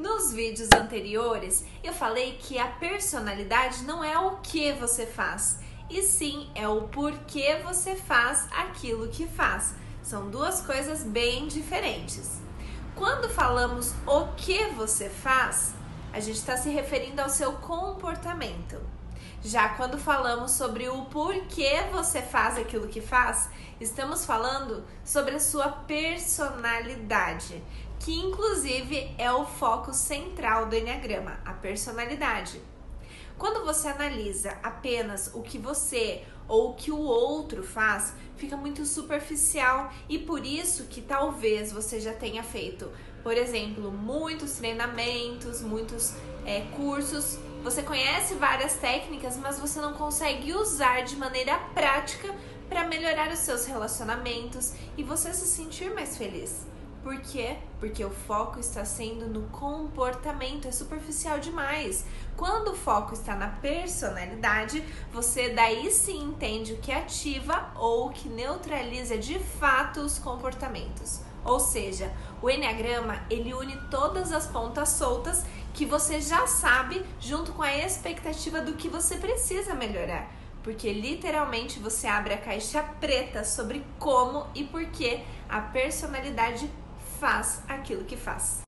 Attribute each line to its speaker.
Speaker 1: Nos vídeos anteriores, eu falei que a personalidade não é o que você faz, e sim é o porquê você faz aquilo que faz. São duas coisas bem diferentes. Quando falamos o que você faz, a gente está se referindo ao seu comportamento. Já quando falamos sobre o porquê você faz aquilo que faz, estamos falando sobre a sua personalidade que inclusive é o foco central do Enneagrama, a personalidade. Quando você analisa apenas o que você ou o que o outro faz, fica muito superficial e por isso que talvez você já tenha feito, por exemplo, muitos treinamentos, muitos é, cursos. Você conhece várias técnicas, mas você não consegue usar de maneira prática para melhorar os seus relacionamentos e você se sentir mais feliz. Por quê? Porque o foco está sendo no comportamento, é superficial demais. Quando o foco está na personalidade, você daí sim entende o que ativa ou o que neutraliza de fato os comportamentos. Ou seja, o Enneagrama ele une todas as pontas soltas que você já sabe, junto com a expectativa do que você precisa melhorar. Porque literalmente você abre a caixa preta sobre como e por que a personalidade faz aquilo que faz.